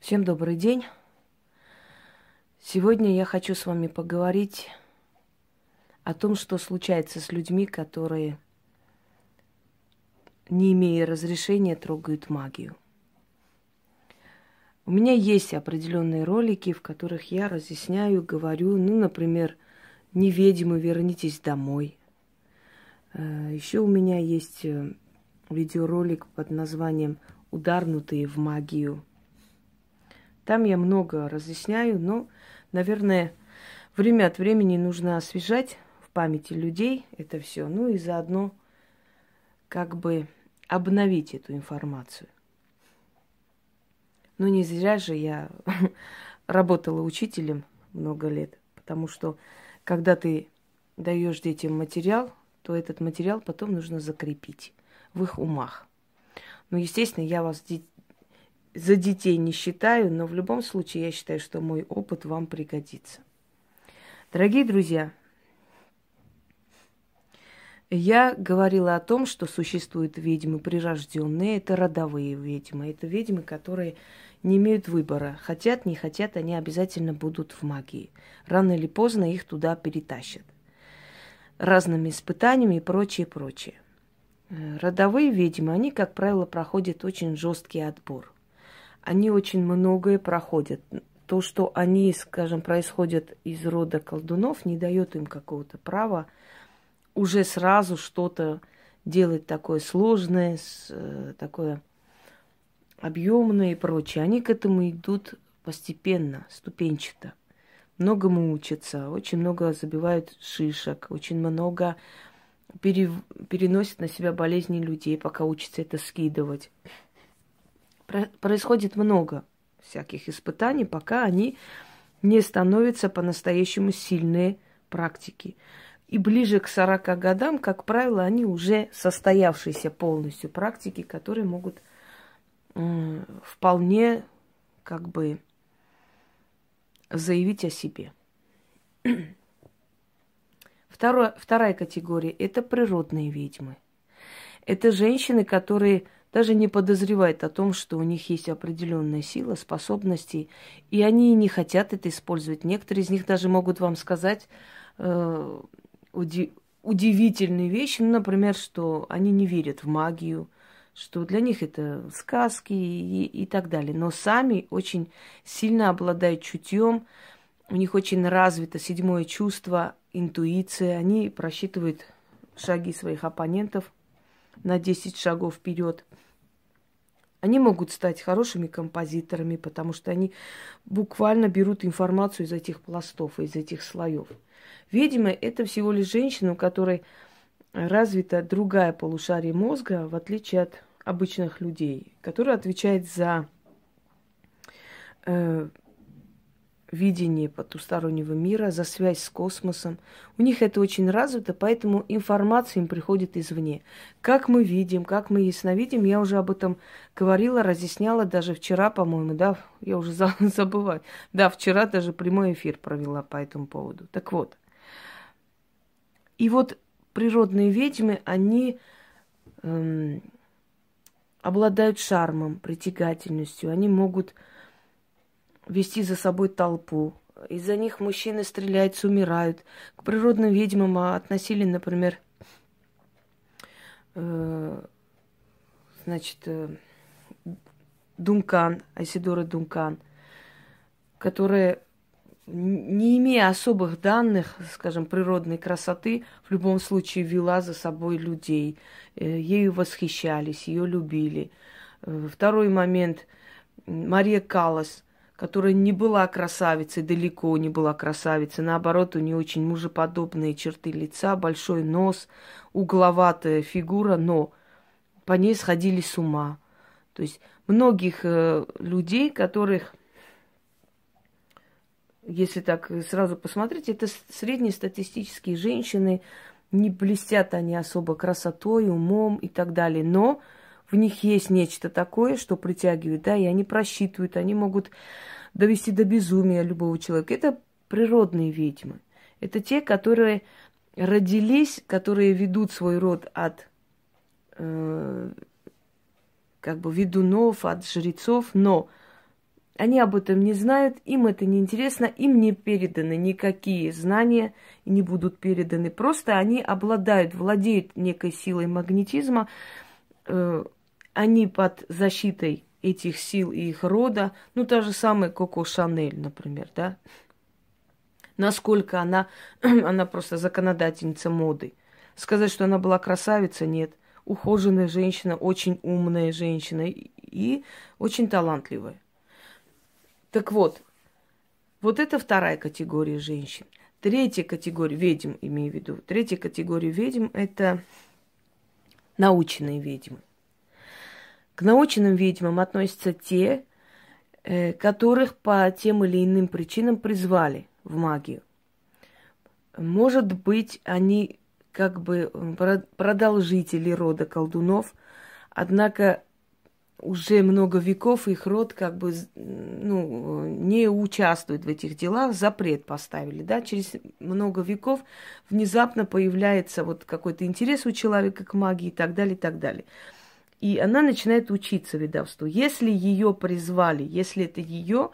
Всем добрый день. Сегодня я хочу с вами поговорить о том, что случается с людьми, которые, не имея разрешения, трогают магию. У меня есть определенные ролики, в которых я разъясняю, говорю, ну, например, не ведьмы, вернитесь домой. Э, Еще у меня есть э, видеоролик под названием «Ударнутые в магию». Там я много разъясняю, но, наверное, время от времени нужно освежать в памяти людей это все, ну и заодно как бы обновить эту информацию. Но не зря же я работала учителем много лет, потому что когда ты даешь детям материал, то этот материал потом нужно закрепить в их умах. Ну, естественно, я вас за детей не считаю, но в любом случае я считаю, что мой опыт вам пригодится. Дорогие друзья, я говорила о том, что существуют ведьмы прирожденные, это родовые ведьмы, это ведьмы, которые не имеют выбора. Хотят, не хотят, они обязательно будут в магии. Рано или поздно их туда перетащат. Разными испытаниями и прочее, прочее. Э, родовые ведьмы, они, как правило, проходят очень жесткий отбор – они очень многое проходят. То, что они, скажем, происходят из рода колдунов, не дает им какого-то права уже сразу что-то делать такое сложное, э, такое объемное и прочее. Они к этому идут постепенно, ступенчато. Многому учатся, очень много забивают шишек, очень много пере, переносят на себя болезни людей, пока учатся это скидывать происходит много всяких испытаний, пока они не становятся по-настоящему сильные практики. И ближе к 40 годам, как правило, они уже состоявшиеся полностью практики, которые могут э, вполне как бы заявить о себе. Второе, вторая категория – это природные ведьмы. Это женщины, которые даже не подозревает о том, что у них есть определенная сила, способности, и они не хотят это использовать. Некоторые из них даже могут вам сказать э, уди- удивительные вещи, ну, например, что они не верят в магию, что для них это сказки и, и так далее. Но сами очень сильно обладают чутьем, у них очень развито седьмое чувство, интуиция, они просчитывают шаги своих оппонентов – на 10 шагов вперед. Они могут стать хорошими композиторами, потому что они буквально берут информацию из этих пластов, из этих слоев. Видимо, это всего лишь женщина, у которой развита другая полушария мозга, в отличие от обычных людей, которая отвечает за э, видение потустороннего мира, за связь с космосом. У них это очень развито, поэтому информация им приходит извне. Как мы видим, как мы ясновидим, я уже об этом говорила, разъясняла даже вчера, по-моему, да, я уже забываю. Да, вчера даже прямой эфир провела по этому поводу. Так вот. И вот природные ведьмы, они эм, обладают шармом, притягательностью, они могут вести за собой толпу. Из-за них мужчины стреляются, умирают. К природным ведьмам относили, например, э, значит, э, Дункан, Айсидора Дункан, которая, не имея особых данных, скажем, природной красоты, в любом случае вела за собой людей. Э, ею восхищались, ее любили. Э, второй момент. Мария Калас – которая не была красавицей, далеко не была красавицей. Наоборот, у нее очень мужеподобные черты лица, большой нос, угловатая фигура, но по ней сходили с ума. То есть многих э, людей, которых, если так сразу посмотреть, это среднестатистические женщины, не блестят они особо красотой, умом и так далее, но в них есть нечто такое, что притягивает, да, и они просчитывают, они могут довести до безумия любого человека. Это природные ведьмы. Это те, которые родились, которые ведут свой род от э, как бы ведунов, от жрецов, но Они об этом не знают, им это не интересно, им не переданы никакие знания, не будут переданы. Просто они обладают, владеют некой силой магнетизма, э, они под защитой этих сил и их рода, ну, та же самая Коко Шанель, например, да, насколько она, она просто законодательница моды. Сказать, что она была красавица, нет. Ухоженная женщина, очень умная женщина и очень талантливая. Так вот, вот это вторая категория женщин. Третья категория ведьм, имею в виду. Третья категория ведьм – это наученные ведьмы. К наученным ведьмам относятся те, э, которых по тем или иным причинам призвали в магию. Может быть, они как бы продолжители рода колдунов, однако уже много веков их род как бы ну, не участвует в этих делах, запрет поставили, да, через много веков внезапно появляется вот какой-то интерес у человека к магии и так далее, и так далее. И она начинает учиться ведовству. Если ее призвали, если это ее,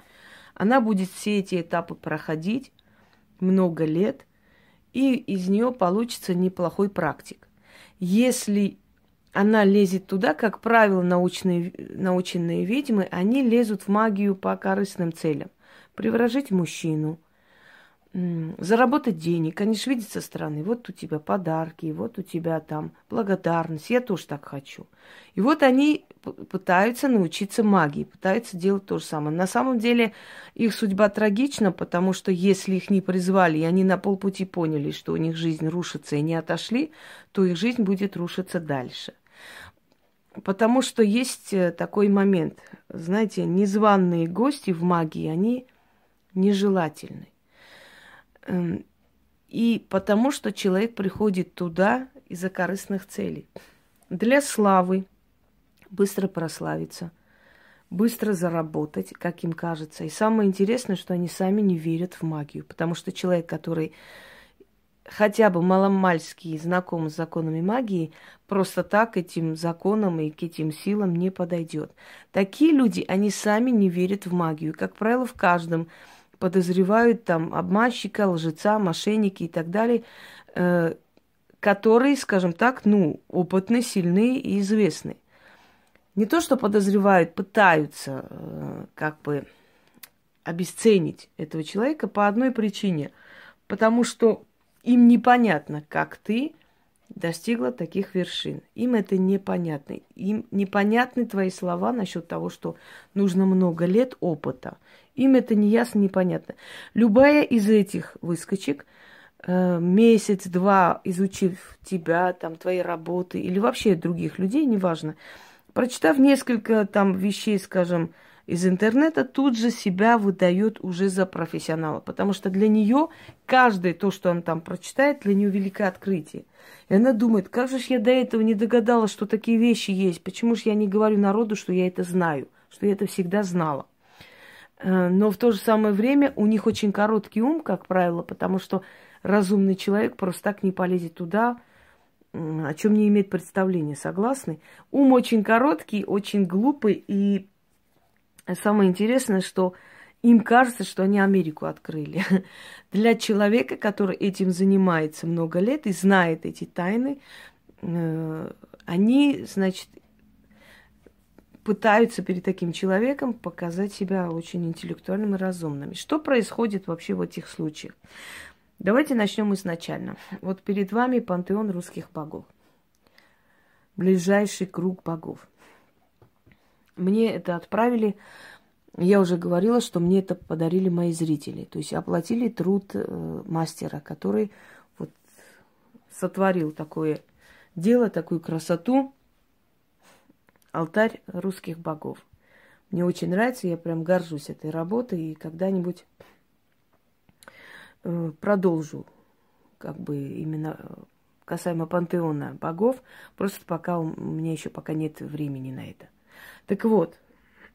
она будет все эти этапы проходить много лет, и из нее получится неплохой практик. Если она лезет туда, как правило, научные, наученные ведьмы, они лезут в магию по корыстным целям. Приворожить мужчину, заработать денег. Они же видят со стороны, вот у тебя подарки, вот у тебя там благодарность, я тоже так хочу. И вот они пытаются научиться магии, пытаются делать то же самое. На самом деле их судьба трагична, потому что если их не призвали, и они на полпути поняли, что у них жизнь рушится и не отошли, то их жизнь будет рушиться дальше. Потому что есть э, такой момент. Знаете, незваные гости в магии, они нежелательны. Эм, и потому что человек приходит туда из-за корыстных целей. Для славы, быстро прославиться, быстро заработать, как им кажется. И самое интересное, что они сами не верят в магию, потому что человек, который хотя бы маломальски знаком с законами магии, просто так этим законам и к этим силам не подойдет. Такие люди, они сами не верят в магию. Как правило, в каждом подозревают там обманщика, лжеца, мошенники и так далее, э, которые, скажем так, ну, опытны, сильны и известны. Не то, что подозревают, пытаются э, как бы обесценить этого человека по одной причине. Потому что им непонятно, как ты достигла таких вершин. Им это непонятно. Им непонятны твои слова насчет того, что нужно много лет опыта. Им это не ясно, непонятно. Любая из этих выскочек, э, месяц-два изучив тебя, там, твои работы или вообще других людей, неважно, прочитав несколько там вещей, скажем, из интернета, тут же себя выдает уже за профессионала. Потому что для нее каждое то, что она там прочитает, для нее великое открытие. И она думает, как же я до этого не догадалась, что такие вещи есть. Почему же я не говорю народу, что я это знаю, что я это всегда знала. Э, но в то же самое время у них очень короткий ум, как правило, потому что разумный человек просто так не полезет туда, о чем не имеет представления, согласны? Ум очень короткий, очень глупый и Самое интересное, что им кажется, что они Америку открыли. Для человека, который этим занимается много лет и знает эти тайны, э, они, значит, пытаются перед таким человеком показать себя очень интеллектуальными и разумными. Что происходит вообще в этих случаях? Давайте начнем изначально. Вот перед вами пантеон русских богов. Ближайший круг богов. Мне это отправили, я уже говорила, что мне это подарили мои зрители. То есть оплатили труд э, мастера, который вот сотворил такое дело, такую красоту, алтарь русских богов. Мне очень нравится, я прям горжусь этой работой и когда-нибудь э, продолжу, как бы именно э, касаемо пантеона богов, просто пока у меня еще пока нет времени на это. Так вот,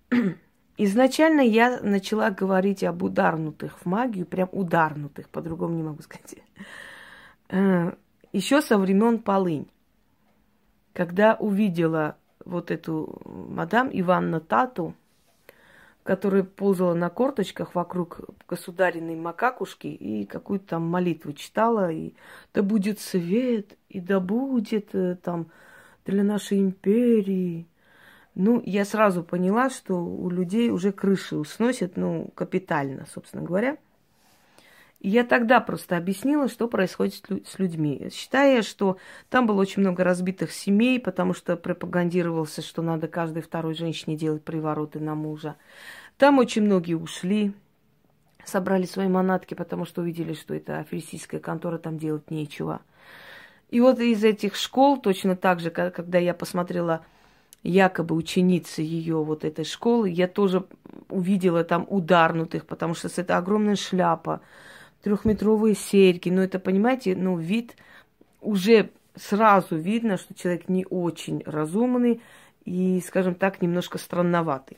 изначально я начала говорить об ударнутых в магию, прям ударнутых, по-другому не могу сказать. Э, Еще со времен полынь. Когда увидела вот эту мадам Иванна Тату которая ползала на корточках вокруг государиной макакушки и какую-то там молитву читала, и да будет свет, и да будет э, там для нашей империи. Ну, я сразу поняла, что у людей уже крыши усносят, ну, капитально, собственно говоря. И я тогда просто объяснила, что происходит с людьми, считая, что там было очень много разбитых семей, потому что пропагандировался, что надо каждой второй женщине делать привороты на мужа. Там очень многие ушли, собрали свои манатки, потому что увидели, что это аферистическая контора, там делать нечего. И вот из этих школ, точно так же, когда я посмотрела якобы ученицы ее вот этой школы, я тоже увидела там ударнутых, потому что это огромная шляпа, трехметровые серьги. Ну, это, понимаете, ну, вид уже сразу видно, что человек не очень разумный и, скажем так, немножко странноватый.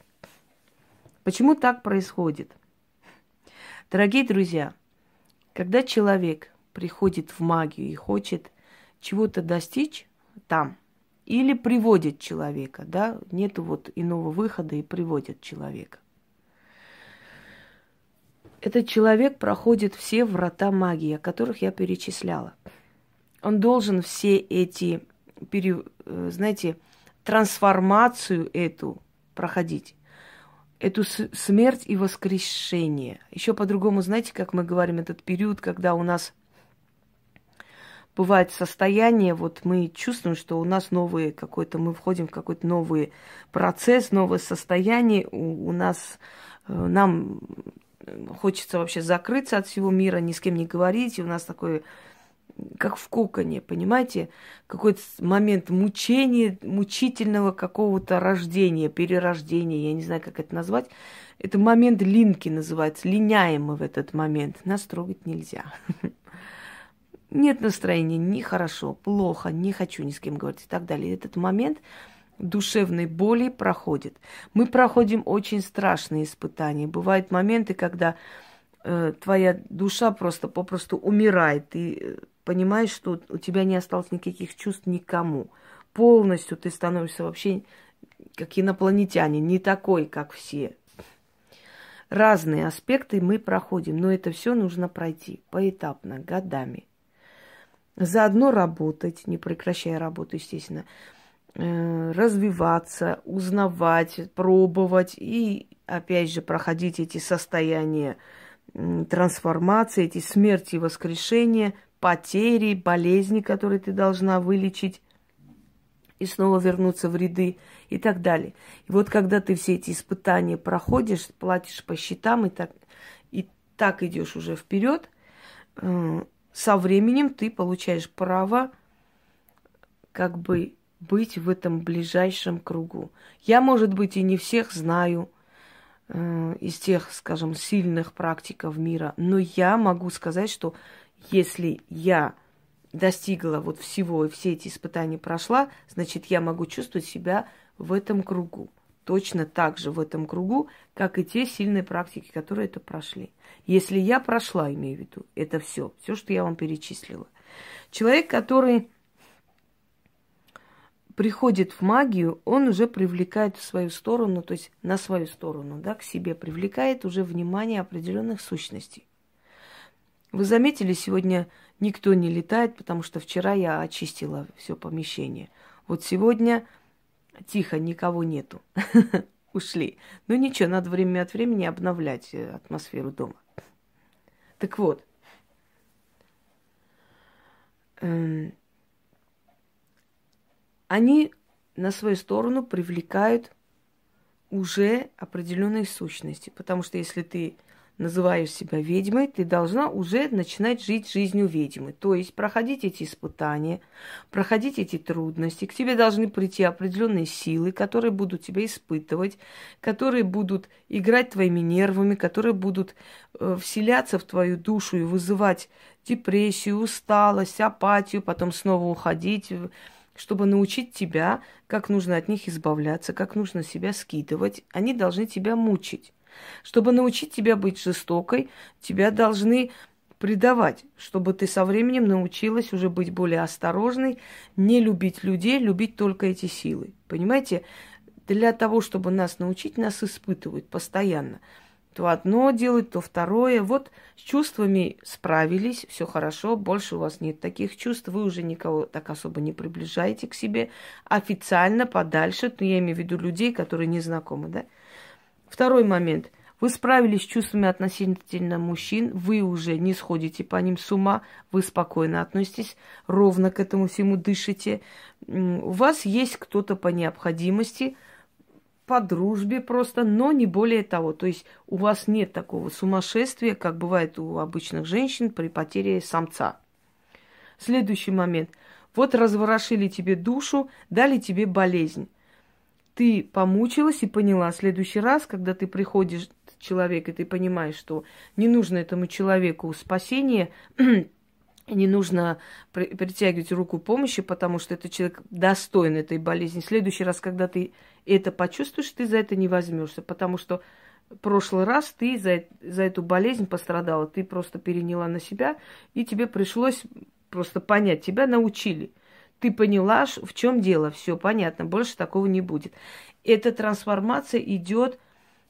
Почему так происходит? Дорогие друзья, когда человек приходит в магию и хочет чего-то достичь там, или приводит человека, да, нету вот иного выхода и приводит человека. Этот человек проходит все врата магии, о которых я перечисляла. Он должен все эти, э, знаете, трансформацию эту проходить. Эту смерть и воскрешение. Еще по-другому, знаете, как мы говорим, этот период, когда у нас бывает состояние, вот мы чувствуем, что у нас новые какой-то, мы входим в какой-то новый процесс, новое состояние, у, у нас, э, нам хочется вообще закрыться от всего мира, ни с кем не говорить. И у нас такой, как в коконе, понимаете, какой-то момент мучения, мучительного какого-то рождения, перерождения, я не знаю, как это назвать. Это момент линки называется, линяем мы в этот момент. Нас трогать нельзя. Нет настроения, ни хорошо, плохо, не хочу ни с кем говорить и так далее. Этот момент душевной боли проходит. Мы проходим очень страшные испытания. Бывают моменты, когда э, твоя душа просто попросту умирает. Ты э, понимаешь, что у тебя не осталось никаких чувств никому. Полностью ты становишься вообще как инопланетянин, не такой, как все. Разные аспекты мы проходим, но это все нужно пройти поэтапно, годами. Заодно работать, не прекращая работу, естественно развиваться, узнавать, пробовать и, опять же, проходить эти состояния трансформации, эти смерти и воскрешения, потери, болезни, которые ты должна вылечить и снова вернуться в ряды и так далее. И вот когда ты все эти испытания проходишь, платишь по счетам и так, и так идешь уже вперед, э, со временем ты получаешь право как бы быть в этом ближайшем кругу. Я, может быть, и не всех знаю э, из тех, скажем, сильных практиков мира, но я могу сказать, что если я достигла вот всего и все эти испытания прошла, значит, я могу чувствовать себя в этом кругу. Точно так же в этом кругу, как и те сильные практики, которые это прошли. Если я прошла, имею в виду, это все, все, что я вам перечислила. Человек, который приходит в магию, он уже привлекает в свою сторону, то есть на свою сторону, да, к себе привлекает уже внимание определенных сущностей. Вы заметили, сегодня никто не летает, потому что вчера я очистила все помещение. Вот сегодня тихо, никого нету. Ушли. Ну ничего, надо время от времени обновлять э, атмосферу дома. Так вот. Они на свою сторону привлекают уже определенные сущности. Потому что если ты называешь себя ведьмой, ты должна уже начинать жить жизнью ведьмы. То есть проходить эти испытания, проходить эти трудности. К тебе должны прийти определенные силы, которые будут тебя испытывать, которые будут играть твоими нервами, которые будут э, вселяться в твою душу и вызывать депрессию, усталость, апатию, потом снова уходить чтобы научить тебя, как нужно от них избавляться, как нужно себя скидывать. Они должны тебя мучить. Чтобы научить тебя быть жестокой, тебя должны предавать, чтобы ты со временем научилась уже быть более осторожной, не любить людей, любить только эти силы. Понимаете? для того, чтобы нас научить, нас испытывают постоянно. То одно делают, то второе. Вот с чувствами справились, все хорошо, больше у вас нет таких чувств, вы уже никого так особо не приближаете к себе. Официально, подальше, то я имею в виду людей, которые не знакомы, да? Второй момент. Вы справились с чувствами относительно мужчин, вы уже не сходите по ним с ума, вы спокойно относитесь, ровно к этому всему дышите. У вас есть кто-то по необходимости – по дружбе просто, но не более того. То есть у вас нет такого сумасшествия, как бывает у обычных женщин при потере самца. Следующий момент. Вот разворошили тебе душу, дали тебе болезнь. Ты помучилась и поняла. В следующий раз, когда ты приходишь человек, и ты понимаешь, что не нужно этому человеку спасение, не нужно притягивать руку помощи, потому что этот человек достоин этой болезни. В следующий раз, когда ты это почувствуешь, ты за это не возьмешься, потому что в прошлый раз ты за, за эту болезнь пострадала, ты просто переняла на себя, и тебе пришлось просто понять, тебя научили. Ты поняла, в чем дело, все понятно, больше такого не будет. Эта трансформация идет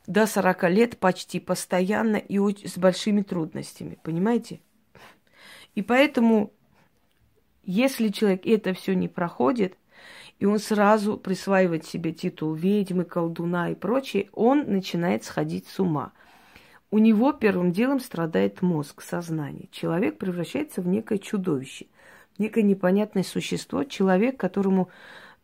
до 40 лет почти постоянно и с большими трудностями, понимаете? И поэтому, если человек это все не проходит, и он сразу присваивает себе титул ведьмы, колдуна и прочее, он начинает сходить с ума. У него первым делом страдает мозг, сознание. Человек превращается в некое чудовище, некое непонятное существо, человек, которому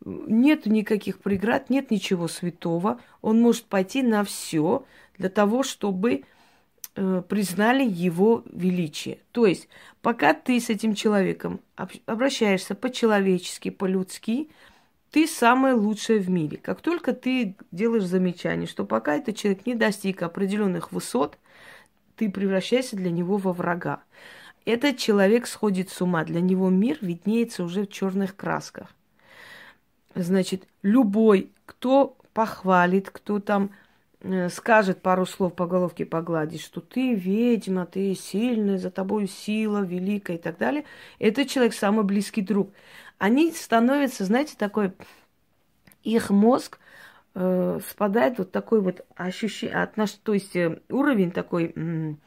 нет никаких преград, нет ничего святого. Он может пойти на все для того, чтобы признали его величие. То есть, пока ты с этим человеком обращаешься по-человечески, по-людски, ты самое лучшее в мире. Как только ты делаешь замечание, что пока этот человек не достиг определенных высот, ты превращаешься для него во врага. Этот человек сходит с ума, для него мир виднеется уже в черных красках. Значит, любой, кто похвалит, кто там э, скажет пару слов по головке погладить, что ты ведьма, ты сильная, за тобой сила великая и так далее, этот человек самый близкий друг они становятся, знаете, такой, их мозг э, спадает вот такой вот ощущение, отнош, то есть э, уровень такой м,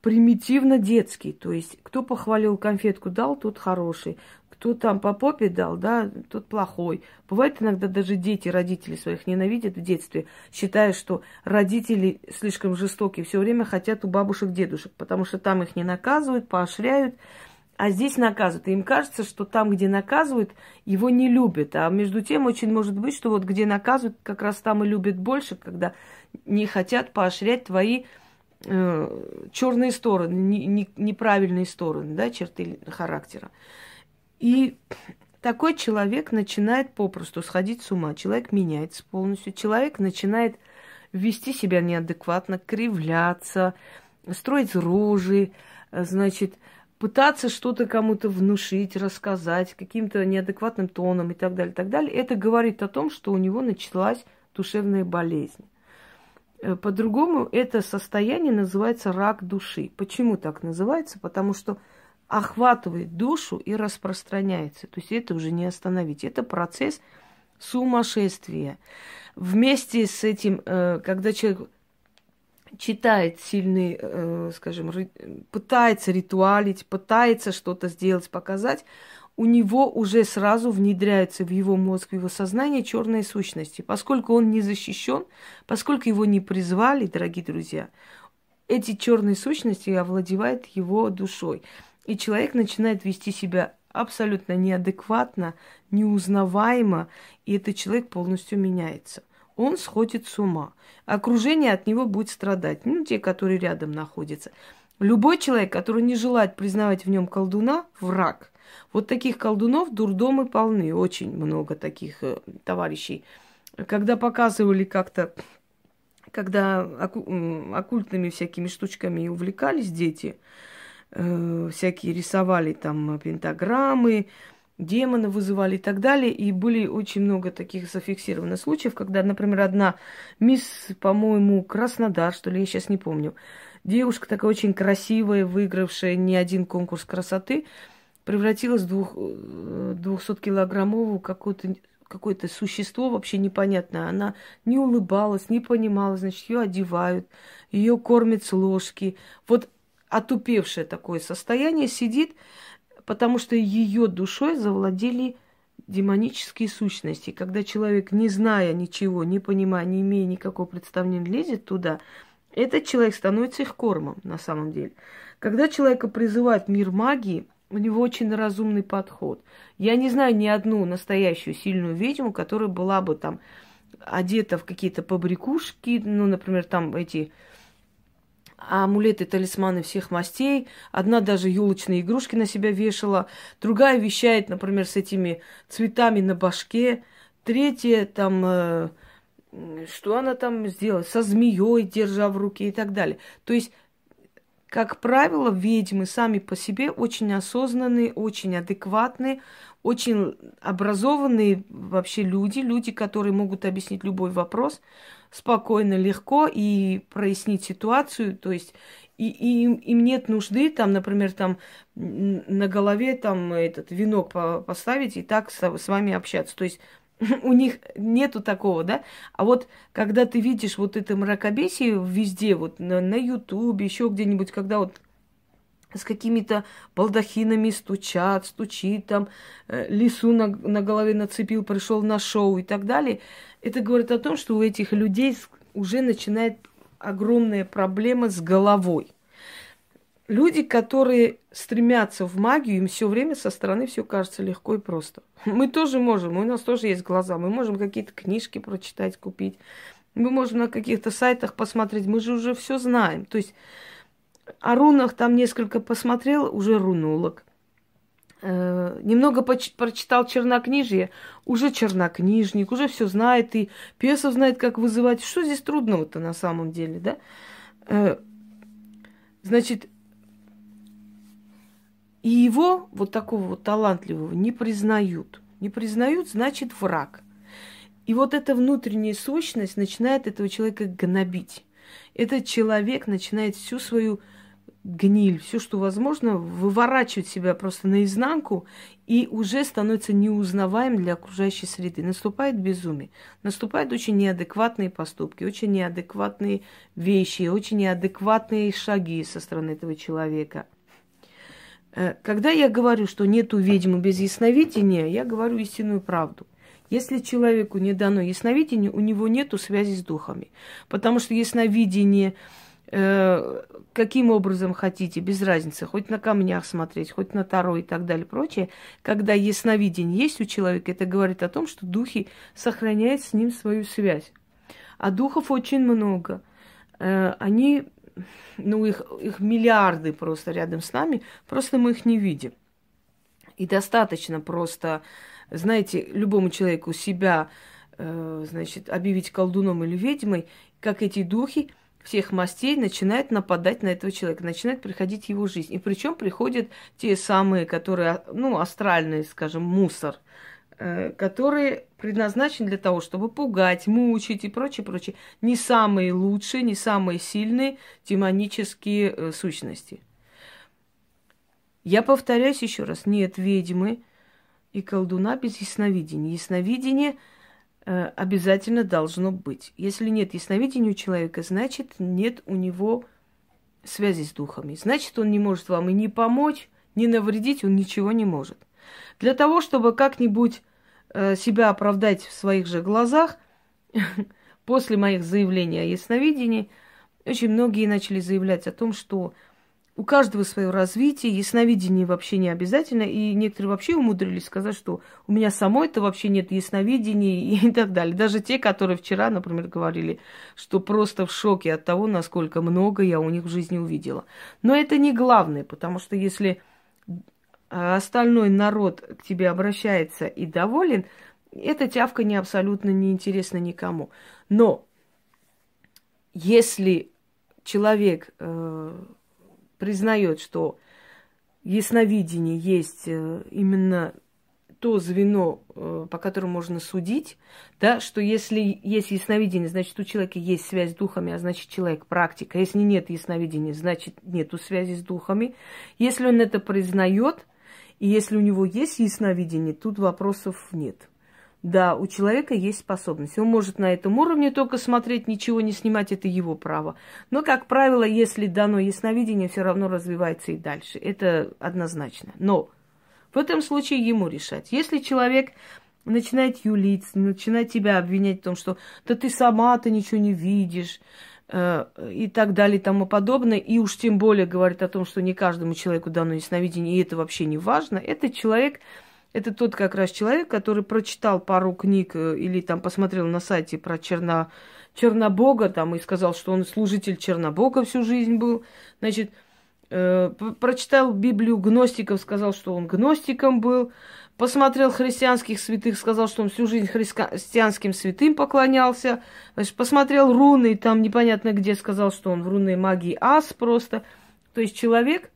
примитивно детский. То есть кто похвалил конфетку дал, тот хороший. Кто там по попе дал, да, тот плохой. Бывает иногда даже дети, родители своих ненавидят в детстве, считая, что родители слишком жестокие, все время хотят у бабушек, дедушек, потому что там их не наказывают, поощряют. А здесь наказывают. И им кажется, что там, где наказывают, его не любят. А между тем очень может быть, что вот где наказывают, как раз там и любят больше, когда не хотят поощрять твои э, черные стороны, не, не, неправильные стороны, да, черты характера. И такой человек начинает попросту сходить с ума. Человек меняется полностью. Человек начинает вести себя неадекватно, кривляться, строить рожи, значит, пытаться что-то кому-то внушить, рассказать каким-то неадекватным тоном и так далее, и так далее, это говорит о том, что у него началась душевная болезнь. Э, по-другому это состояние называется рак души. Почему так называется? Потому что охватывает душу и распространяется. То есть это уже не остановить. Это процесс сумасшествия. Вместе с этим, э, когда человек читает сильный, э, скажем, пытается ритуалить, пытается что-то сделать, показать, у него уже сразу внедряются в его мозг, в его сознание черные сущности. Поскольку он не защищен, поскольку его не призвали, дорогие друзья, эти черные сущности овладевают его душой. И человек начинает вести себя абсолютно неадекватно, неузнаваемо, и этот человек полностью меняется – он сходит с ума. Окружение от него будет страдать. Ну, те, которые рядом находятся. Любой человек, который не желает признавать в нем колдуна, враг. Вот таких колдунов дурдомы полны, очень много таких э, товарищей. Когда показывали как-то, когда оку- оккультными всякими штучками увлекались дети, э, всякие рисовали там пентаграммы, демона вызывали и так далее. И были очень много таких зафиксированных случаев, когда, например, одна мисс, по-моему, Краснодар, что ли, я сейчас не помню, девушка такая очень красивая, выигравшая не один конкурс красоты, превратилась в двух, 200-килограммовую какую-то какое-то существо вообще непонятное. Она не улыбалась, не понимала, значит, ее одевают, ее кормят с ложки. Вот отупевшее такое состояние сидит, потому что ее душой завладели демонические сущности. Когда человек, не зная ничего, не понимая, не имея никакого представления, лезет туда, этот человек становится их кормом на самом деле. Когда человека призывает мир магии, у него очень разумный подход. Я не знаю ни одну настоящую сильную ведьму, которая была бы там одета в какие-то побрякушки, ну, например, там эти амулеты, талисманы всех мастей. Одна даже елочные игрушки на себя вешала. Другая вещает, например, с этими цветами на башке. Третья там... Э, что она там сделала? Со змеей, держа в руке и так далее. То есть как правило, ведьмы сами по себе очень осознанные, очень адекватные, очень образованные вообще люди, люди, которые могут объяснить любой вопрос спокойно, легко и прояснить ситуацию. То есть и, и им, им нет нужды, там, например, там на голове там этот венок поставить и так с, с вами общаться. То есть у них нету такого, да? А вот когда ты видишь вот это мракобесие везде, вот на, на Ютубе, еще где-нибудь, когда вот с какими-то балдахинами стучат, стучит, там э, лису на, на голове нацепил, пришел на шоу и так далее, это говорит о том, что у этих людей уже начинает огромная проблема с головой люди, которые стремятся в магию, им все время со стороны все кажется легко и просто. Мы тоже можем, у нас тоже есть глаза, мы можем какие-то книжки прочитать, купить, мы можем на каких-то сайтах посмотреть, мы же уже все знаем. То есть о рунах там несколько посмотрел, уже рунолог. Э, немного прочитал чернокнижие, уже чернокнижник, уже все знает, и Песов знает, как вызывать. Что здесь трудного-то на самом деле, да? Э, значит, и его, вот такого вот талантливого, не признают. Не признают, значит, враг. И вот эта внутренняя сущность начинает этого человека гнобить. Этот человек начинает всю свою гниль, все, что возможно, выворачивать себя просто наизнанку и уже становится неузнаваем для окружающей среды. Наступает безумие, наступают очень неадекватные поступки, очень неадекватные вещи, очень неадекватные шаги со стороны этого человека – Э, когда я говорю, что нету ведьмы без ясновидения, я говорю истинную правду. Если человеку не дано ясновидение, у него нету связи с духами. Потому что ясновидение, э, каким образом хотите, без разницы, хоть на камнях смотреть, хоть на Таро и так далее, прочее, когда ясновидение есть у человека, это говорит о том, что духи сохраняют с ним свою связь. А духов очень много. Э, они ну, их, их миллиарды просто рядом с нами, просто мы их не видим. И достаточно просто, знаете, любому человеку себя, э, значит, объявить колдуном или ведьмой, как эти духи всех мастей начинают нападать на этого человека, начинает приходить его жизнь. И причем приходят те самые, которые, ну, астральные, скажем, мусор – Э, которые предназначены для того, чтобы пугать, мучить и прочее, прочее. Не самые лучшие, не самые сильные демонические э, сущности. Я повторяюсь еще раз, нет ведьмы и колдуна без ясновидения. Ясновидение обязательно должно быть. Если нет ясновидения у человека, значит нет у него связи с духами. Значит, он не может вам и не помочь, не навредить, он ничего не может. Для того, чтобы как-нибудь э, себя оправдать в своих же глазах, после моих заявлений о ясновидении, очень многие начали заявлять о том, что у каждого свое развитие, ясновидение вообще не обязательно, и некоторые вообще умудрились сказать, что у меня самой это вообще нет ясновидения и так далее. Даже те, которые вчера, например, говорили, что просто в шоке от того, насколько много я у них в жизни увидела. Но это не главное, потому что если а остальной народ к тебе обращается и доволен, эта тявка не абсолютно не интересна никому. Но если человек э, признает, что ясновидение есть э, именно то звено, э, по которому можно судить, да, что если есть ясновидение, значит, у человека есть связь с духами, а значит, человек практика. Если нет ясновидения, значит, нету связи с духами. Если он это признает, и если у него есть ясновидение, тут вопросов нет. Да, у человека есть способность. Он может на этом уровне только смотреть, ничего не снимать, это его право. Но, как правило, если дано ясновидение, все равно развивается и дальше. Это однозначно. Но в этом случае ему решать. Если человек начинает юлить, начинает тебя обвинять в том, что да ты сама-то ничего не видишь, э, и так далее и тому подобное, и уж тем более говорит о том, что не каждому человеку дано ясновидение, и это вообще не важно, этот человек, это тот как раз человек, который прочитал пару книг э, или там посмотрел на сайте про Черно, Чернобога там и сказал, что он служитель Чернобога всю жизнь был, значит, э, прочитал Библию гностиков, сказал, что он гностиком был, посмотрел христианских святых, сказал, что он всю жизнь христианским святым поклонялся, значит, посмотрел руны, там непонятно где сказал, что он в рунной магии ас просто. То есть человек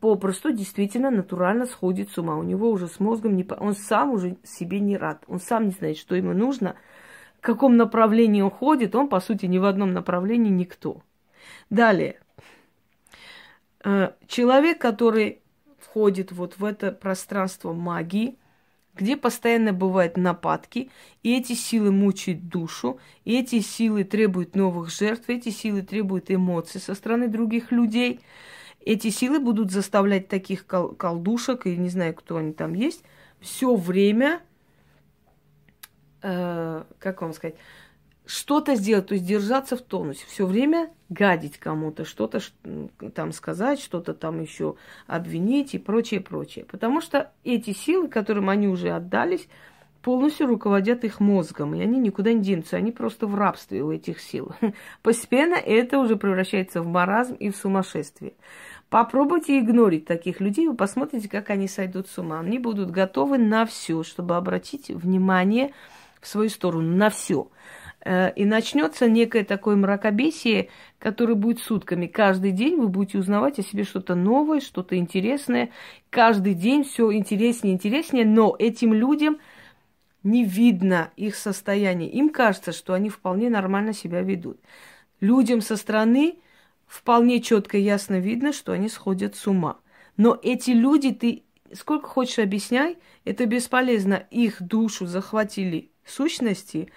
попросту действительно натурально сходит с ума. У него уже с мозгом не... Он сам уже себе не рад. Он сам не знает, что ему нужно, в каком направлении он ходит. Он, по сути, ни в одном направлении никто. Далее. Э, человек, который входит вот в это пространство магии, где постоянно бывают нападки, и эти силы мучают душу, и эти силы требуют новых жертв, эти силы требуют эмоций со стороны других людей. Эти силы будут заставлять таких кол- колдушек, и не знаю, кто они там есть, все время, э, как вам сказать, что-то сделать, то есть держаться в тонусе, все время гадить кому-то, что-то там сказать, что-то там еще обвинить и прочее, прочее. Потому что эти силы, которым они уже отдались, полностью руководят их мозгом, и они никуда не денутся, они просто в рабстве у этих сил. Постепенно это уже превращается в маразм и в сумасшествие. Попробуйте игнорить таких людей, вы посмотрите, как они сойдут с ума. Они будут готовы на все, чтобы обратить внимание в свою сторону, на все. Э, и начнется некое такое мракобесие, которое будет сутками. Каждый день вы будете узнавать о себе что-то новое, что-то интересное. Каждый день все интереснее и интереснее, но этим людям не видно их состояние. Им кажется, что они вполне нормально себя ведут. Людям со стороны вполне четко и ясно видно, что они сходят с ума. Но эти люди, ты сколько хочешь объясняй, это бесполезно. Их душу захватили сущности,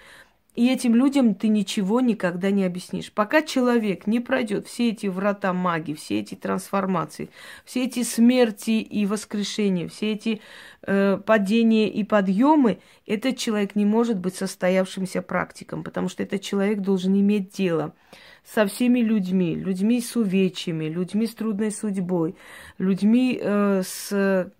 и этим людям ты ничего никогда не объяснишь. Пока человек не пройдет все эти врата магии, все эти трансформации, все эти смерти и воскрешения, все эти э, падения и подъемы, этот человек не может быть состоявшимся практиком, потому что этот человек должен иметь дело со всеми людьми, людьми с увечьями, людьми с трудной судьбой, людьми э, с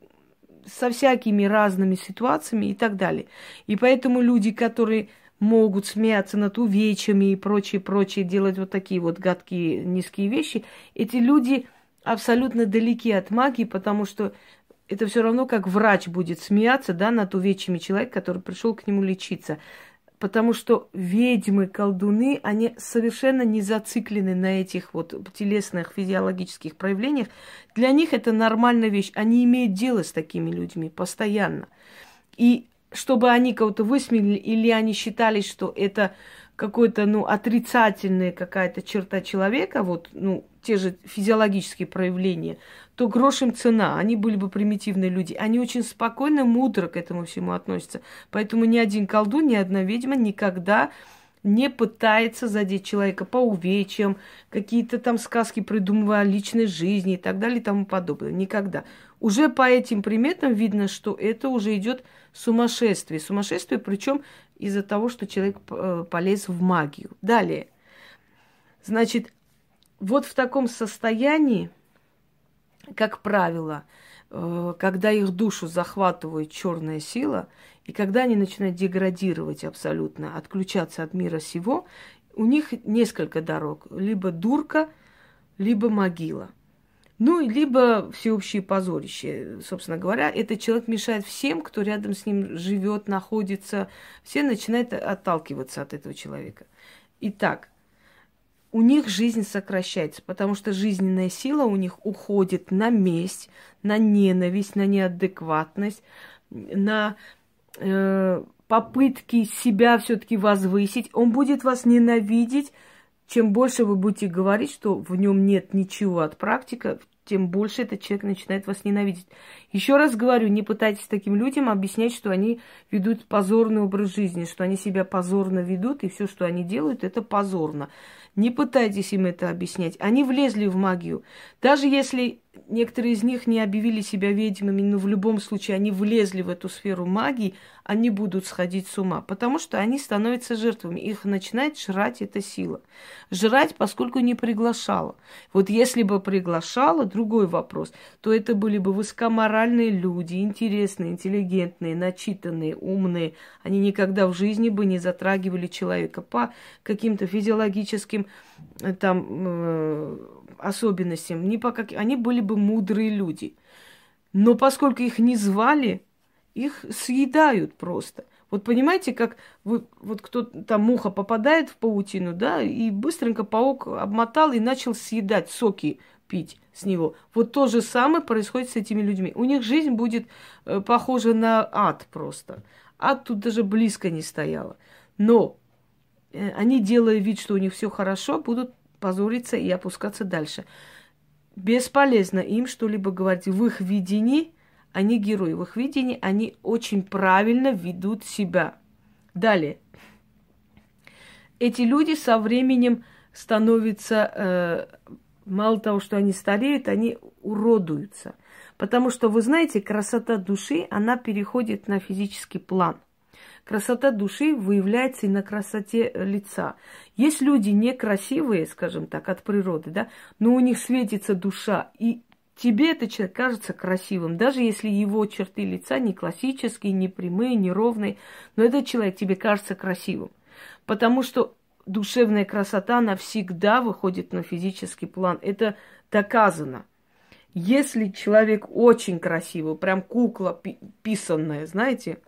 со всякими разными ситуациями и так далее. И поэтому люди, которые могут смеяться над увечьями и прочее, прочее, делать вот такие вот гадкие, низкие вещи, эти люди абсолютно далеки от магии, потому что это все равно как врач будет смеяться, да, над увечьями человека, который пришел к нему лечиться. Потому что ведьмы, колдуны, они совершенно не зациклены на этих вот телесных физиологических проявлениях. Для них это нормальная вещь. Они имеют дело с такими людьми постоянно. И чтобы они кого-то высмеяли, или они считали, что это какой-то, ну, отрицательная какая-то черта человека, вот, ну, те же физиологические проявления, то грош им цена. Они были бы примитивные люди. Они очень спокойно, мудро к этому всему относятся. Поэтому ни один колдун, ни одна ведьма никогда не пытается задеть человека по увечьям, какие-то там сказки придумывая о личной жизни и так далее и тому подобное. Никогда. Уже по этим приметам видно, что это уже идет сумасшествие. Сумасшествие, причем из-за того, что человек э, полез в магию. Далее. Значит, вот в таком состоянии, как правило, э, когда их душу захватывает черная сила, и когда они начинают деградировать абсолютно, отключаться от мира сего, у них несколько дорог. Либо дурка, либо могила. Ну, либо всеобщее позорище, собственно говоря. Этот человек мешает всем, кто рядом с ним живет, находится. Все начинают отталкиваться от этого человека. Итак, у них жизнь сокращается, потому что жизненная сила у них уходит на месть, на ненависть, на неадекватность, на э, попытки себя все-таки возвысить. Он будет вас ненавидеть чем больше вы будете говорить, что в нем нет ничего от практика, тем больше этот человек начинает вас ненавидеть. Еще раз говорю, не пытайтесь таким людям объяснять, что они ведут позорный образ жизни, что они себя позорно ведут, и все, что они делают, это позорно. Не пытайтесь им это объяснять. Они влезли в магию. Даже если некоторые из них не объявили себя ведьмами, но в любом случае они влезли в эту сферу магии, они будут сходить с ума, потому что они становятся жертвами. Их начинает жрать эта сила. Жрать, поскольку не приглашала. Вот если бы приглашала, другой вопрос, то это были бы высокоморальные люди, интересные, интеллигентные, начитанные, умные. Они никогда в жизни бы не затрагивали человека по каким-то физиологическим э, там э, особенностям, не по как... они были бы мудрые люди. Но поскольку их не звали, их съедают просто. Вот понимаете, как вы, вот кто там муха попадает в паутину, да, и быстренько паук обмотал и начал съедать соки пить с него. Вот то же самое происходит с этими людьми. У них жизнь будет э, похожа на ад просто. Ад тут даже близко не стояло. Но э, они, делая вид, что у них все хорошо, будут позориться и опускаться дальше. Бесполезно им что-либо говорить. В их видении они герои. В их видении они очень правильно ведут себя. Далее. Эти люди со временем становятся, э, мало того, что они стареют, они уродуются. Потому что, вы знаете, красота души, она переходит на физический план. Красота души выявляется и на красоте лица. Есть люди некрасивые, скажем так, от природы, да, но у них светится душа, и тебе этот человек кажется красивым, даже если его черты лица не классические, не прямые, не ровные, но этот человек тебе кажется красивым. Потому что душевная красота, она всегда выходит на физический план. Это доказано. Если человек очень красивый, прям кукла писанная, знаете,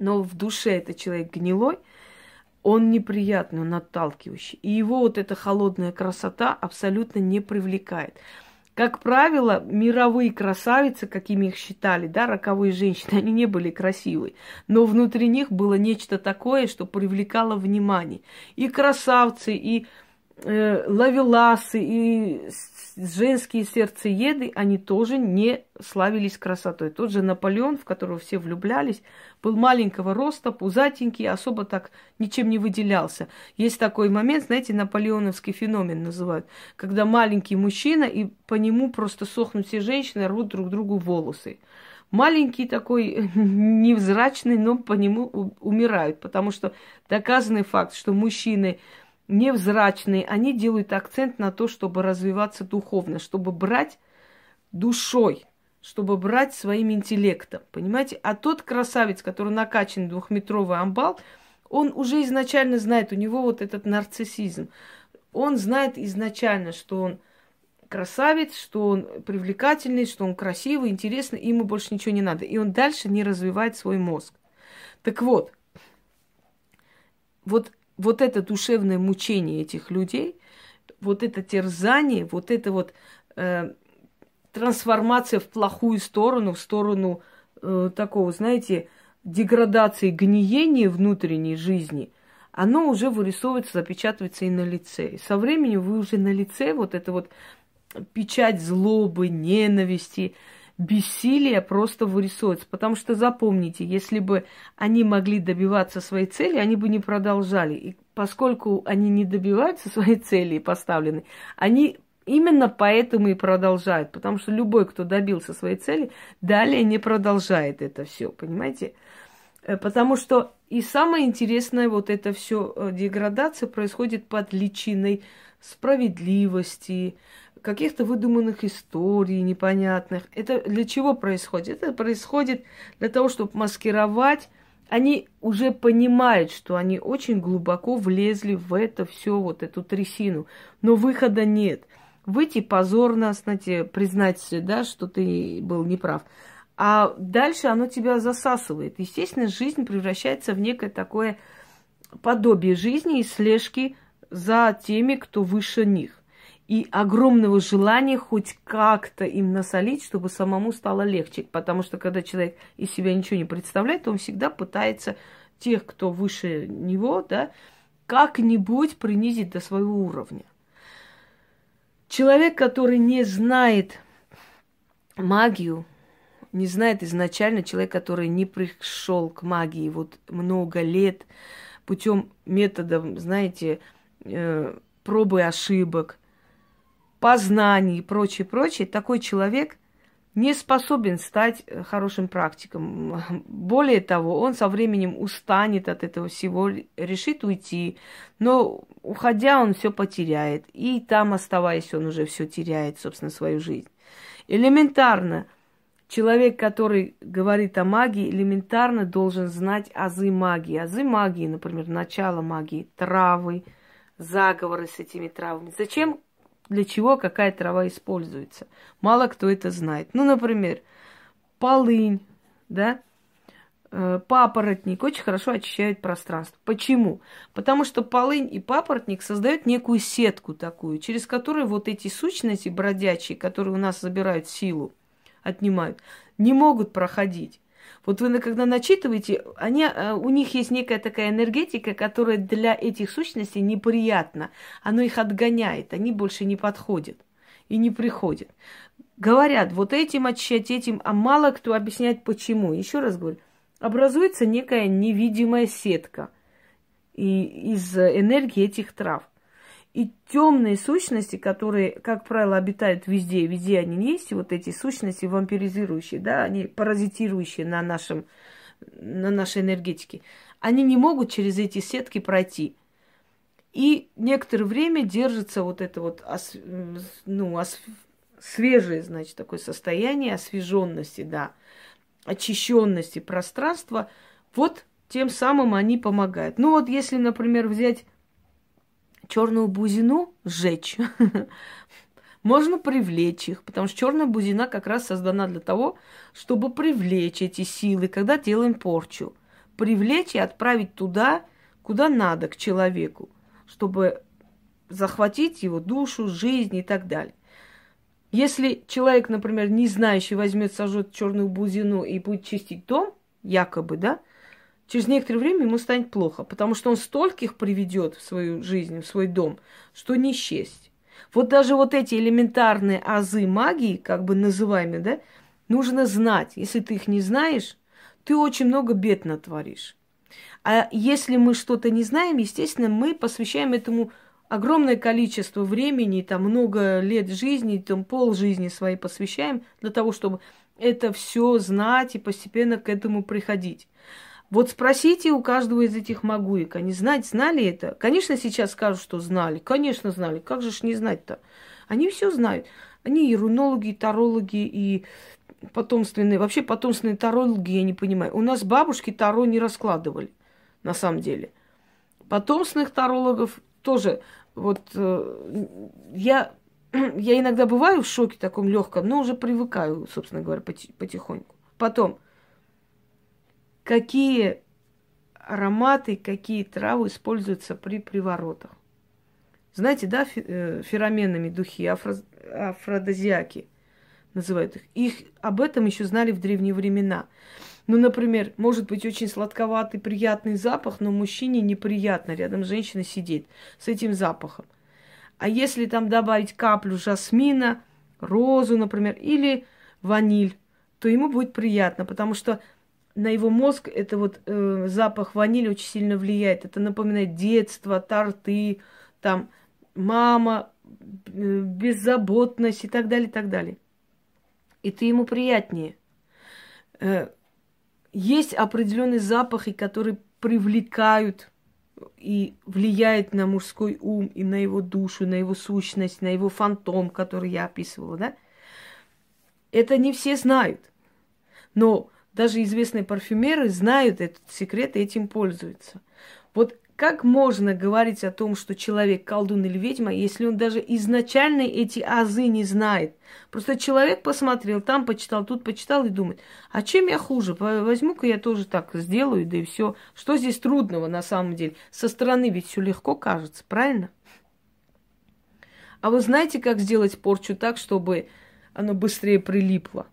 но в душе этот человек гнилой, он неприятный, он отталкивающий. И его вот эта холодная красота абсолютно не привлекает. Как правило, мировые красавицы, какими их считали, да, роковые женщины, они не были красивые. Но внутри них было нечто такое, что привлекало внимание. И красавцы, и лавеласы, и женские сердцееды, они тоже не славились красотой. Тот же Наполеон, в которого все влюблялись, был маленького роста, пузатенький, особо так ничем не выделялся. Есть такой момент, знаете, наполеоновский феномен называют, когда маленький мужчина, и по нему просто сохнут все женщины, рвут друг другу волосы. Маленький такой, невзрачный, но по нему умирают, потому что доказанный факт, что мужчины невзрачные, они делают акцент на то, чтобы развиваться духовно, чтобы брать душой, чтобы брать своим интеллектом, понимаете? А тот красавец, который накачан двухметровый амбал, он уже изначально знает, у него вот этот нарциссизм. Он знает изначально, что он красавец, что он привлекательный, что он красивый, интересный, и ему больше ничего не надо. И он дальше не развивает свой мозг. Так вот, вот вот это душевное мучение этих людей, вот это терзание, вот это вот э, трансформация в плохую сторону, в сторону э, такого, знаете, деградации, гниения внутренней жизни, оно уже вырисовывается, запечатывается и на лице. И со временем вы уже на лице вот это вот печать злобы, ненависти, бессилие просто вырисовывается. Потому что запомните, если бы они могли добиваться своей цели, они бы не продолжали. И поскольку они не добиваются своей цели поставленной, они именно поэтому и продолжают. Потому что любой, кто добился своей цели, далее не продолжает это все, понимаете? Э, потому что и самое интересное, вот это все э, деградация происходит под личиной справедливости, каких-то выдуманных историй непонятных. Это для чего происходит? Это происходит для того, чтобы маскировать. Они уже понимают, что они очень глубоко влезли в это все, вот эту трясину. Но выхода нет. Выйти позорно, знаете, признать, да, что ты был неправ. А дальше оно тебя засасывает. Естественно, жизнь превращается в некое такое подобие жизни и слежки за теми, кто выше них и огромного желания хоть как-то им насолить, чтобы самому стало легче. Потому что когда человек из себя ничего не представляет, он всегда пытается тех, кто выше него, да, как-нибудь принизить до своего уровня. Человек, который не знает магию, не знает изначально, человек, который не пришел к магии вот много лет путем методов, знаете, э, пробы ошибок, познаний и прочее, прочее, такой человек не способен стать э, хорошим практиком. Более того, он со временем устанет от этого всего, решит уйти, но уходя, он все потеряет. И там, оставаясь, он уже все теряет, собственно, свою жизнь. Элементарно, человек, который говорит о магии, элементарно должен знать азы магии. Азы магии, например, начало магии, травы, заговоры с этими травами. Зачем для чего какая трава используется. Мало кто это знает. Ну, например, полынь, да, э, папоротник очень хорошо очищают пространство. Почему? Потому что полынь и папоротник создают некую сетку такую, через которую вот эти сущности бродячие, которые у нас забирают силу, отнимают, не могут проходить. Вот вы когда начитываете, они, э, у них есть некая такая энергетика, которая для этих сущностей неприятна. Оно их отгоняет, они больше не подходят и не приходят. Говорят, вот этим очищать, этим, а мало кто объясняет почему. Еще раз говорю, образуется некая невидимая сетка и из энергии этих трав. И темные сущности, которые, как правило, обитают везде, везде они есть, вот эти сущности вампиризирующие, да, они паразитирующие на, нашем, на нашей энергетике, они не могут через эти сетки пройти. И некоторое время держится вот это вот ну, свежее, значит, такое состояние освеженности, да, очищенности пространства. Вот тем самым они помогают. Ну вот если, например, взять черную бузину сжечь, можно привлечь их, потому что черная бузина как раз создана для того, чтобы привлечь эти силы, когда делаем порчу. Привлечь и отправить туда, куда надо, к человеку, чтобы захватить его душу, жизнь и так далее. Если человек, например, не знающий, возьмет, сожжет черную бузину и будет чистить дом, якобы, да, через некоторое время ему станет плохо, потому что он стольких приведет в свою жизнь, в свой дом, что не счесть. Вот даже вот эти элементарные азы магии, как бы называемые, да, нужно знать. Если ты их не знаешь, ты очень много бед натворишь. А если мы что-то не знаем, естественно, мы посвящаем этому огромное количество времени, там много лет жизни, там пол жизни своей посвящаем для того, чтобы это все знать и постепенно к этому приходить. Вот спросите у каждого из этих магуек, они знать, знали это? Конечно, сейчас скажут, что знали. Конечно, знали. Как же ж не знать-то? Они все знают. Они и рунологи, и тарологи, и потомственные. Вообще потомственные тарологи, я не понимаю. У нас бабушки таро не раскладывали, на самом деле. Потомственных тарологов тоже. Вот э, я, я иногда бываю в шоке таком легком, но уже привыкаю, собственно говоря, потихоньку. Потом – какие ароматы, какие травы используются при приворотах. Знаете, да, э, фероменами духи, афро, афродизиаки называют их. Их об этом еще знали в древние времена. Ну, например, может быть очень сладковатый, приятный запах, но мужчине неприятно рядом женщина сидеть с этим запахом. А если там добавить каплю жасмина, розу, например, или ваниль, то ему будет приятно, потому что на его мозг это вот э, запах ванили очень сильно влияет. Это напоминает детство, торты, там мама, э, беззаботность и так далее, и так далее. И ты ему приятнее. Э, есть определенные запахи, которые привлекают и влияют на мужской ум, и на его душу, на его сущность, на его фантом, который я описывала, да? Это не все знают. Но даже известные парфюмеры знают этот секрет и этим пользуются. Вот как можно говорить о том, что человек колдун или ведьма, если он даже изначально эти азы не знает? Просто человек посмотрел, там почитал, тут почитал и думает, а чем я хуже? Возьму-ка я тоже так сделаю, да и все. Что здесь трудного на самом деле? Со стороны ведь все легко кажется, правильно? А вы знаете, как сделать порчу так, чтобы оно быстрее прилипло?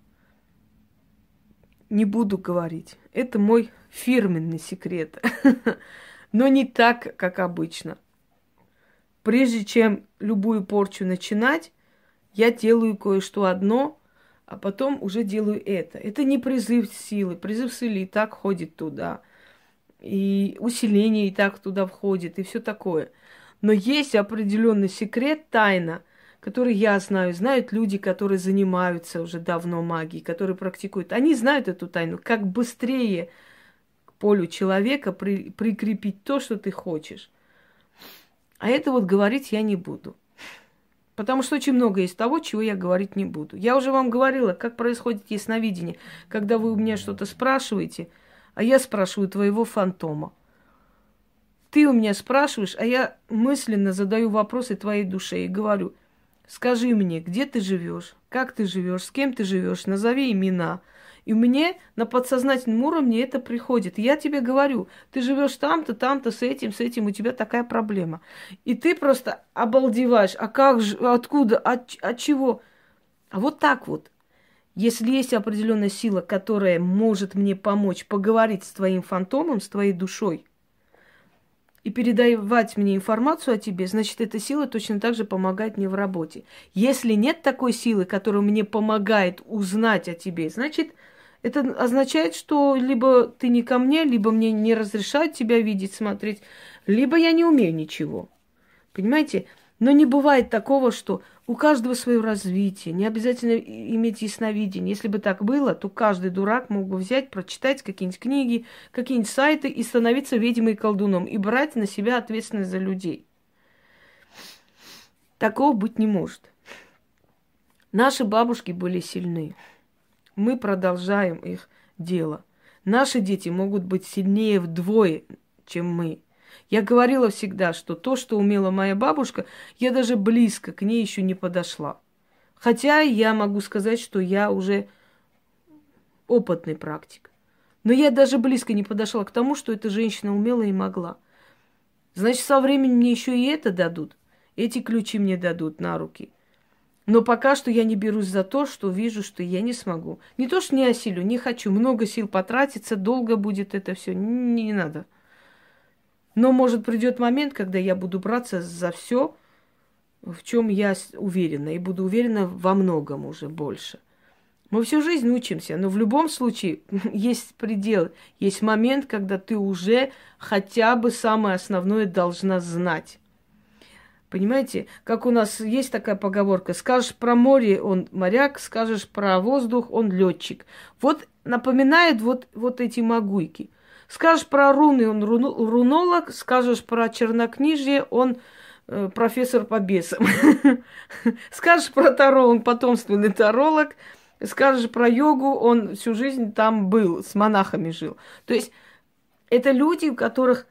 Не буду говорить. Это мой фирменный секрет. Но не так, как обычно. Прежде чем любую порчу начинать, я делаю кое-что одно, а потом уже делаю это. Это не призыв силы. Призыв силы и так ходит туда. И усиление и так туда входит, и все такое. Но есть определенный секрет, тайна, который я знаю, знают люди, которые занимаются уже давно магией, которые практикуют. Они знают эту тайну, как быстрее к полю человека при, прикрепить то, что ты хочешь. А это вот говорить я не буду. Потому что очень много есть того, чего я говорить не буду. Я уже вам говорила, как происходит ясновидение. Когда вы у меня что-то спрашиваете, а я спрашиваю твоего фантома. Ты у меня спрашиваешь, а я мысленно задаю вопросы твоей душе и говорю, скажи мне, где ты живешь, как ты живешь, с кем ты живешь, назови имена – и мне на подсознательном уровне это приходит. Я тебе говорю, ты живешь там-то, там-то, с этим, с этим, у тебя такая проблема. И ты просто обалдеваешь. А как же, откуда, от, от чего? А вот так вот. Если есть определенная сила, которая может мне помочь поговорить с твоим фантомом, с твоей душой, и передавать мне информацию о тебе, значит, эта сила точно так же помогает мне в работе. Если нет такой силы, которая мне помогает узнать о тебе, значит, это означает, что либо ты не ко мне, либо мне не разрешают тебя видеть, смотреть, либо я не умею ничего. Понимаете? Но не бывает такого, что у каждого свое развитие, не обязательно иметь ясновидение. Если бы так было, то каждый дурак мог бы взять, прочитать какие-нибудь книги, какие-нибудь сайты и становиться ведьмой и колдуном, и брать на себя ответственность за людей. Такого быть не может. Наши бабушки были сильны мы продолжаем их дело. Наши дети могут быть сильнее вдвое, чем мы. Я говорила всегда, что то, что умела моя бабушка, я даже близко к ней еще не подошла. Хотя я могу сказать, что я уже опытный практик. Но я даже близко не подошла к тому, что эта женщина умела и могла. Значит, со временем мне еще и это дадут. Эти ключи мне дадут на руки. Но пока что я не берусь за то, что вижу, что я не смогу. Не то, что не осилю, не хочу. Много сил потратиться, долго будет это все. Не, не надо. Но, может, придет момент, когда я буду браться за все, в чем я уверена, и буду уверена во многом уже больше. Мы всю жизнь учимся, но в любом случае есть предел, есть момент, когда ты уже хотя бы самое основное должна знать. Понимаете, как у нас есть такая поговорка, скажешь про море, он моряк, скажешь про воздух, он летчик. Вот напоминает вот, вот эти могуйки. Скажешь про руны, он рунолог, скажешь про чернокнижье, он э, профессор по бесам. Скажешь про Таро, он потомственный таролог. Скажешь про йогу, он всю жизнь там был, с монахами жил. То есть это люди, у которых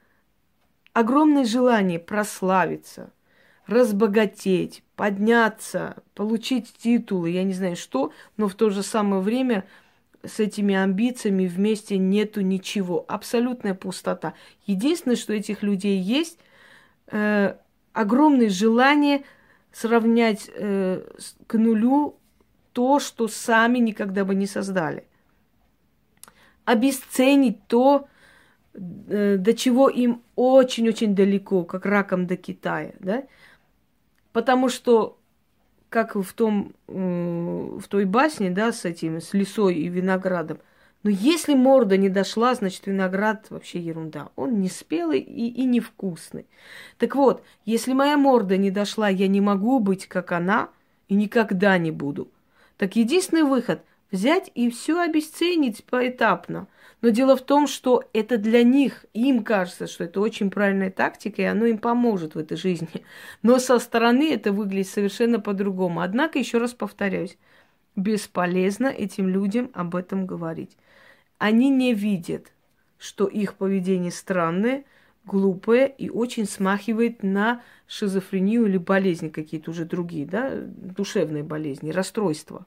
огромное желание прославиться – разбогатеть, подняться, получить титулы, я не знаю что, но в то же самое время с этими амбициями вместе нету ничего. Абсолютная пустота. Единственное, что этих людей есть, э, огромное желание сравнять э, к нулю то, что сами никогда бы не создали. Обесценить то, э, до чего им очень-очень далеко, как раком до Китая, да? Потому что, как в, том, в той басне, да, с этим, с лисой и виноградом, но если морда не дошла, значит, виноград вообще ерунда. Он не спелый и, и невкусный. Так вот, если моя морда не дошла, я не могу быть как она и никогда не буду. Так единственный выход – взять и все обесценить поэтапно. Но дело в том, что это для них, им кажется, что это очень правильная тактика, и оно им поможет в этой жизни. Но со стороны это выглядит совершенно по-другому. Однако, еще раз повторяюсь, бесполезно этим людям об этом говорить. Они не видят, что их поведение странное, глупое и очень смахивает на шизофрению или болезни какие-то уже другие, да, душевные болезни, расстройства.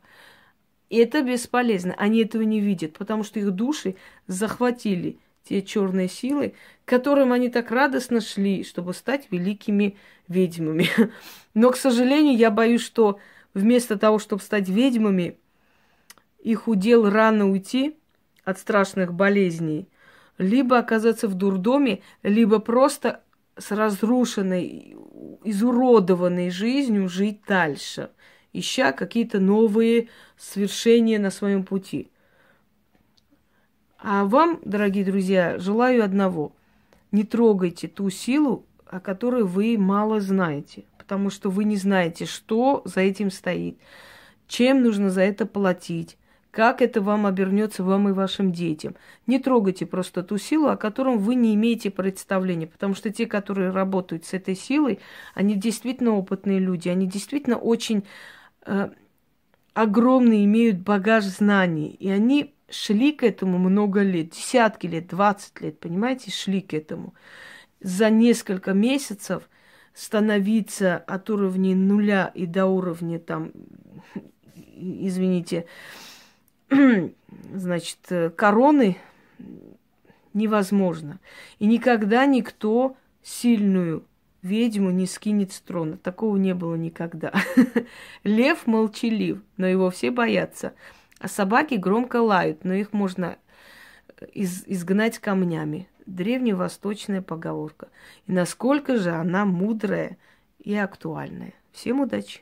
И это бесполезно. Они этого не видят, потому что их души захватили те черные силы, к которым они так радостно шли, чтобы стать великими ведьмами. Но, к сожалению, я боюсь, что вместо того, чтобы стать ведьмами, их удел рано уйти от страшных болезней, либо оказаться в дурдоме, либо просто с разрушенной, изуродованной жизнью жить дальше – ища какие-то новые свершения на своем пути. А вам, дорогие друзья, желаю одного. Не трогайте ту силу, о которой вы мало знаете, потому что вы не знаете, что за этим стоит, чем нужно за это платить, как это вам обернется вам и вашим детям. Не трогайте просто ту силу, о котором вы не имеете представления, потому что те, которые работают с этой силой, они действительно опытные люди, они действительно очень огромный имеют багаж знаний, и они шли к этому много лет, десятки лет, двадцать лет, понимаете, шли к этому за несколько месяцев становиться от уровня нуля и до уровня там, извините, значит, короны невозможно. И никогда никто сильную ведьму не скинет с трона. Такого не было никогда. Лев молчалив, но его все боятся. А собаки громко лают, но их можно из изгнать камнями древневосточная поговорка. И насколько же она мудрая и актуальная. Всем удачи!